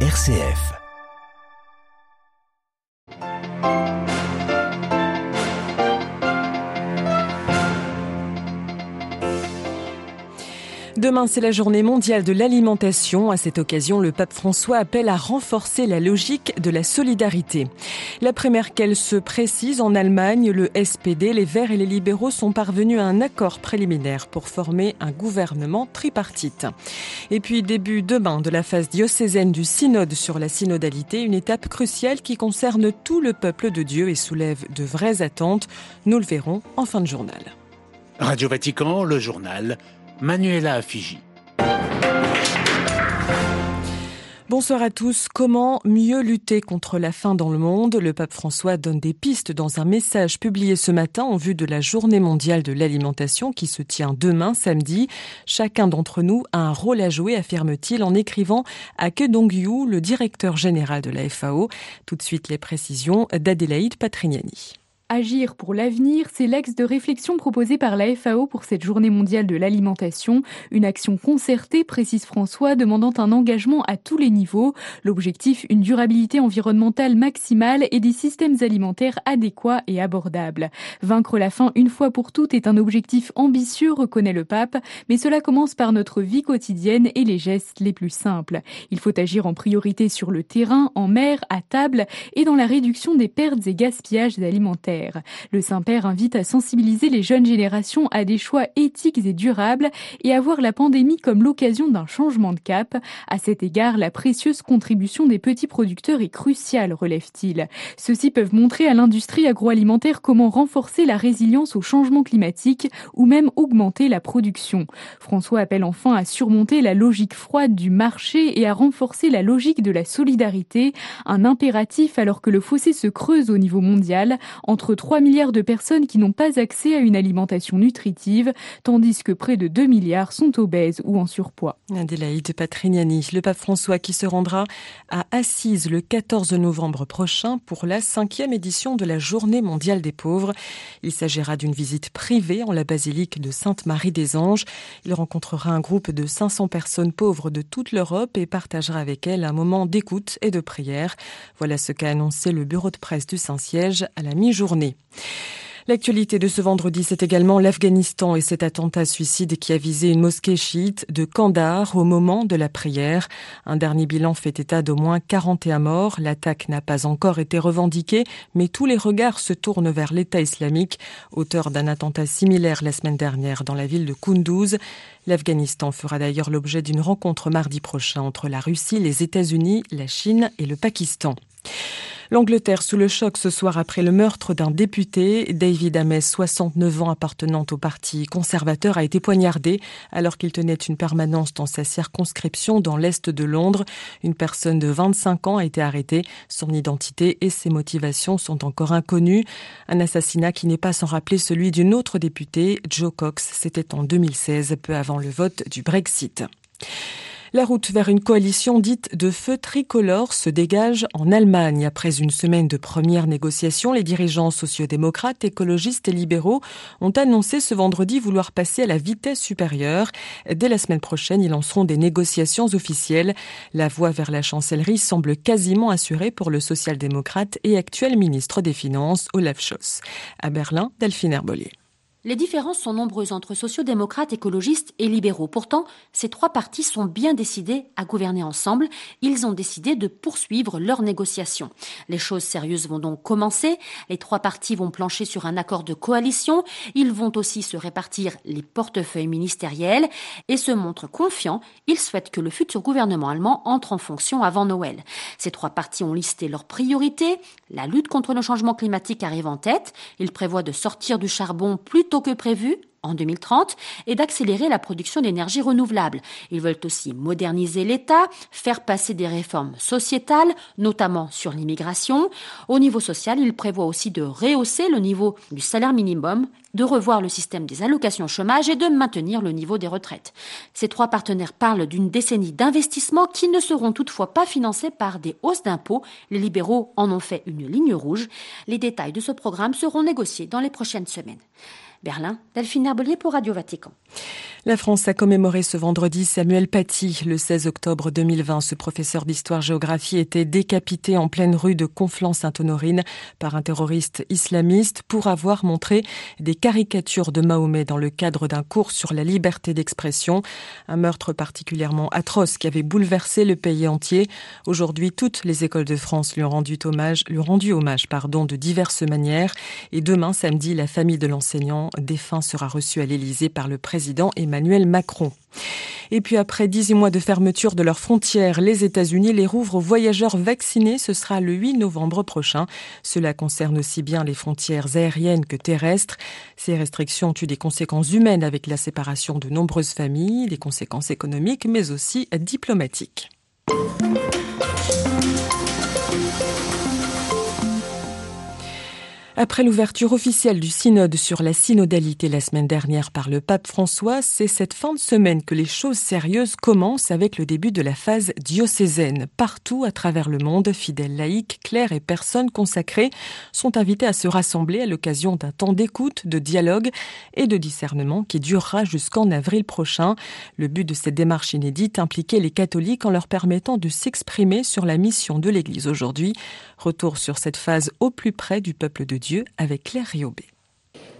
RCF. Demain, c'est la journée mondiale de l'alimentation. À cette occasion, le pape François appelle à renforcer la logique de la solidarité. L'après Merkel se précise en Allemagne, le SPD, les Verts et les libéraux sont parvenus à un accord préliminaire pour former un gouvernement tripartite. Et puis, début demain de la phase diocésaine du synode sur la synodalité, une étape cruciale qui concerne tout le peuple de Dieu et soulève de vraies attentes. Nous le verrons en fin de journal. Radio Vatican, le journal Manuela Fiji. Bonsoir à tous. Comment mieux lutter contre la faim dans le monde? Le pape François donne des pistes dans un message publié ce matin en vue de la journée mondiale de l'alimentation qui se tient demain samedi. Chacun d'entre nous a un rôle à jouer, affirme-t-il en écrivant à Kedong-yu, le directeur général de la FAO. Tout de suite les précisions d'Adélaïde Patrignani. Agir pour l'avenir, c'est l'axe de réflexion proposé par la FAO pour cette journée mondiale de l'alimentation. Une action concertée, précise François, demandant un engagement à tous les niveaux. L'objectif, une durabilité environnementale maximale et des systèmes alimentaires adéquats et abordables. Vaincre la faim une fois pour toutes est un objectif ambitieux, reconnaît le pape, mais cela commence par notre vie quotidienne et les gestes les plus simples. Il faut agir en priorité sur le terrain, en mer, à table et dans la réduction des pertes et gaspillages alimentaires. Le Saint-Père invite à sensibiliser les jeunes générations à des choix éthiques et durables et à voir la pandémie comme l'occasion d'un changement de cap. À cet égard, la précieuse contribution des petits producteurs est cruciale, relève-t-il. Ceux-ci peuvent montrer à l'industrie agroalimentaire comment renforcer la résilience au changement climatique ou même augmenter la production. François appelle enfin à surmonter la logique froide du marché et à renforcer la logique de la solidarité, un impératif alors que le fossé se creuse au niveau mondial entre 3 milliards de personnes qui n'ont pas accès à une alimentation nutritive, tandis que près de 2 milliards sont obèses ou en surpoids. Adélaïde Patrignani, le pape François qui se rendra à Assise le 14 novembre prochain pour la cinquième édition de la Journée mondiale des pauvres. Il s'agira d'une visite privée en la basilique de Sainte-Marie des Anges. Il rencontrera un groupe de 500 personnes pauvres de toute l'Europe et partagera avec elles un moment d'écoute et de prière. Voilà ce qu'a annoncé le bureau de presse du Saint-Siège à la mi-journée L'actualité de ce vendredi, c'est également l'Afghanistan et cet attentat suicide qui a visé une mosquée chiite de Kandahar au moment de la prière. Un dernier bilan fait état d'au moins 41 morts. L'attaque n'a pas encore été revendiquée, mais tous les regards se tournent vers l'État islamique, auteur d'un attentat similaire la semaine dernière dans la ville de Kunduz. L'Afghanistan fera d'ailleurs l'objet d'une rencontre mardi prochain entre la Russie, les États-Unis, la Chine et le Pakistan. L'Angleterre sous le choc ce soir après le meurtre d'un député. David Ames, 69 ans appartenant au parti conservateur, a été poignardé alors qu'il tenait une permanence dans sa circonscription dans l'est de Londres. Une personne de 25 ans a été arrêtée. Son identité et ses motivations sont encore inconnues. Un assassinat qui n'est pas sans rappeler celui d'une autre députée, Joe Cox. C'était en 2016, peu avant le vote du Brexit. La route vers une coalition dite de feu tricolore se dégage en Allemagne. Après une semaine de premières négociations, les dirigeants sociodémocrates, écologistes et libéraux ont annoncé ce vendredi vouloir passer à la vitesse supérieure. Dès la semaine prochaine, ils lanceront des négociations officielles. La voie vers la chancellerie semble quasiment assurée pour le social-démocrate et actuel ministre des Finances, Olaf Scholz. À Berlin, Delphine Herbolier. Les différences sont nombreuses entre sociodémocrates, écologistes et libéraux. Pourtant, ces trois partis sont bien décidés à gouverner ensemble. Ils ont décidé de poursuivre leurs négociations. Les choses sérieuses vont donc commencer. Les trois partis vont plancher sur un accord de coalition. Ils vont aussi se répartir les portefeuilles ministériels et se montrent confiants. Ils souhaitent que le futur gouvernement allemand entre en fonction avant Noël. Ces trois partis ont listé leurs priorités. La lutte contre le changement climatique arrive en tête. Ils prévoient de sortir du charbon plus tôt que prévu en 2030 et d'accélérer la production d'énergie renouvelable. Ils veulent aussi moderniser l'État, faire passer des réformes sociétales, notamment sur l'immigration. Au niveau social, ils prévoient aussi de rehausser le niveau du salaire minimum, de revoir le système des allocations chômage et de maintenir le niveau des retraites. Ces trois partenaires parlent d'une décennie d'investissements qui ne seront toutefois pas financés par des hausses d'impôts. Les libéraux en ont fait une ligne rouge. Les détails de ce programme seront négociés dans les prochaines semaines. Berlin, Delphine pour Radio Vatican. La France a commémoré ce vendredi Samuel Paty. Le 16 octobre 2020, ce professeur d'histoire-géographie était décapité en pleine rue de Conflans-Sainte-Honorine par un terroriste islamiste pour avoir montré des caricatures de Mahomet dans le cadre d'un cours sur la liberté d'expression. Un meurtre particulièrement atroce qui avait bouleversé le pays entier. Aujourd'hui, toutes les écoles de France lui ont rendu hommage, lui rendu hommage, pardon, de diverses manières. Et demain, samedi, la famille de l'enseignant défunt sera reçue à l'Élysée par le président Emmanuel Macron. Et puis après 18 mois de fermeture de leurs frontières, les États-Unis les rouvrent aux voyageurs vaccinés. Ce sera le 8 novembre prochain. Cela concerne aussi bien les frontières aériennes que terrestres. Ces restrictions ont eu des conséquences humaines avec la séparation de nombreuses familles, des conséquences économiques, mais aussi diplomatiques. Après l'ouverture officielle du synode sur la synodalité la semaine dernière par le pape François, c'est cette fin de semaine que les choses sérieuses commencent avec le début de la phase diocésaine. Partout à travers le monde, fidèles laïcs, clercs et personnes consacrées sont invités à se rassembler à l'occasion d'un temps d'écoute, de dialogue et de discernement qui durera jusqu'en avril prochain. Le but de cette démarche inédite impliquait les catholiques en leur permettant de s'exprimer sur la mission de l'Église aujourd'hui. Retour sur cette phase au plus près du peuple de Dieu avec Claire Riobé.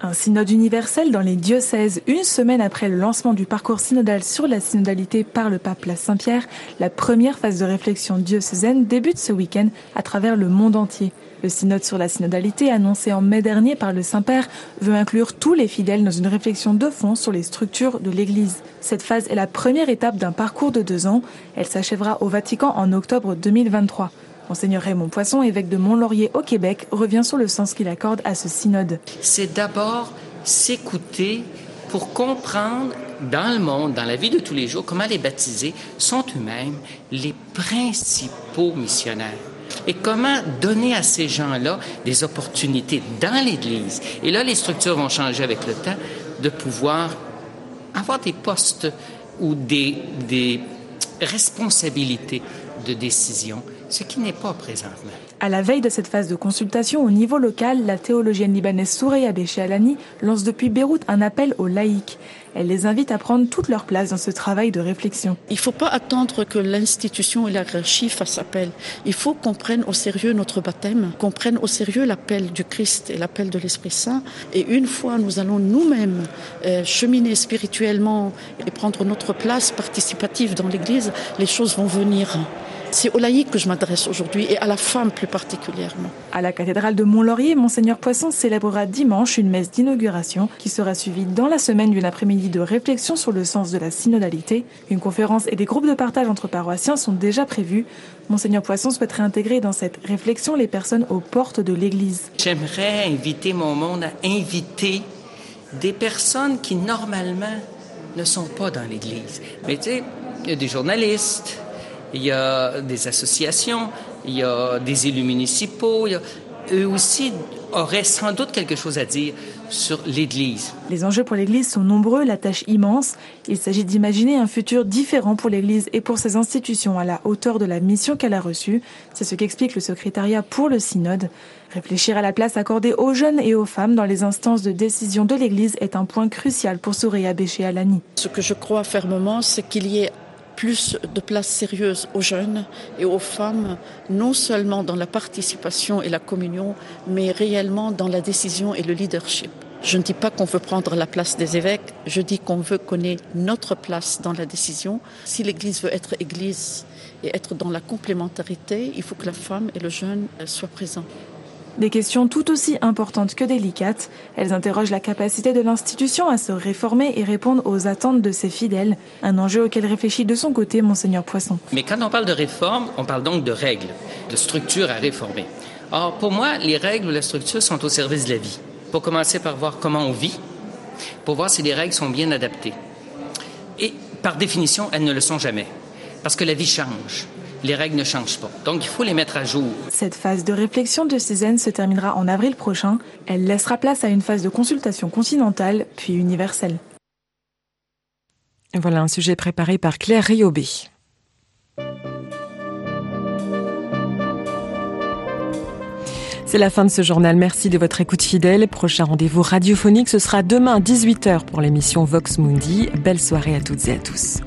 Un synode universel dans les diocèses, une semaine après le lancement du parcours synodal sur la synodalité par le pape la Saint-Pierre, la première phase de réflexion diocésaine débute ce week-end à travers le monde entier. Le synode sur la synodalité, annoncé en mai dernier par le Saint-Père, veut inclure tous les fidèles dans une réflexion de fond sur les structures de l'Église. Cette phase est la première étape d'un parcours de deux ans. Elle s'achèvera au Vatican en octobre 2023. Monseigneur Raymond Poisson, évêque de Mont-Laurier au Québec, revient sur le sens qu'il accorde à ce synode. C'est d'abord s'écouter pour comprendre dans le monde, dans la vie de tous les jours, comment les baptisés sont eux-mêmes les principaux missionnaires. Et comment donner à ces gens-là des opportunités dans l'Église. Et là, les structures vont changer avec le temps, de pouvoir avoir des postes ou des, des responsabilités de décision ce qui n'est pas présentement. À la veille de cette phase de consultation au niveau local, la théologienne libanaise Soureya Béchéalani lance depuis Beyrouth un appel aux laïcs. Elle les invite à prendre toute leur place dans ce travail de réflexion. Il ne faut pas attendre que l'institution et la hiérarchie fassent appel. Il faut qu'on prenne au sérieux notre baptême, qu'on prenne au sérieux l'appel du Christ et l'appel de l'Esprit Saint. Et une fois nous allons nous-mêmes euh, cheminer spirituellement et prendre notre place participative dans l'Église, les choses vont venir. C'est aux laïcs que je m'adresse aujourd'hui et à la femme plus particulièrement. À la cathédrale de Mont-Laurier, Monseigneur Poisson célébrera dimanche une messe d'inauguration qui sera suivie dans la semaine d'une après-midi de réflexion sur le sens de la synodalité. Une conférence et des groupes de partage entre paroissiens sont déjà prévus. Monseigneur Poisson souhaiterait intégrer dans cette réflexion les personnes aux portes de l'Église. J'aimerais inviter mon monde à inviter des personnes qui normalement ne sont pas dans l'Église. Mais tu sais, il y a des journalistes, il y a des associations, il y a des élus municipaux, eux aussi auraient sans doute quelque chose à dire sur l'Église. Les enjeux pour l'Église sont nombreux, la tâche immense. Il s'agit d'imaginer un futur différent pour l'Église et pour ses institutions à la hauteur de la mission qu'elle a reçue. C'est ce qu'explique le secrétariat pour le synode. Réfléchir à la place accordée aux jeunes et aux femmes dans les instances de décision de l'Église est un point crucial pour Souréa Béché-Alani. Ce que je crois fermement, c'est qu'il y ait plus de place sérieuse aux jeunes et aux femmes, non seulement dans la participation et la communion, mais réellement dans la décision et le leadership. Je ne dis pas qu'on veut prendre la place des évêques, je dis qu'on veut connaître notre place dans la décision. Si l'Église veut être Église et être dans la complémentarité, il faut que la femme et le jeune soient présents. Des questions tout aussi importantes que délicates, elles interrogent la capacité de l'institution à se réformer et répondre aux attentes de ses fidèles, un enjeu auquel réfléchit de son côté monseigneur Poisson. Mais quand on parle de réforme, on parle donc de règles, de structures à réformer. Or, pour moi, les règles ou la structure sont au service de la vie. Pour commencer par voir comment on vit, pour voir si les règles sont bien adaptées. Et par définition, elles ne le sont jamais, parce que la vie change les règles ne changent pas. Donc, il faut les mettre à jour. Cette phase de réflexion de Cézanne se terminera en avril prochain. Elle laissera place à une phase de consultation continentale, puis universelle. Voilà un sujet préparé par Claire Riobé. C'est la fin de ce journal. Merci de votre écoute fidèle. Prochain rendez-vous radiophonique, ce sera demain 18h pour l'émission Vox Mundi. Belle soirée à toutes et à tous.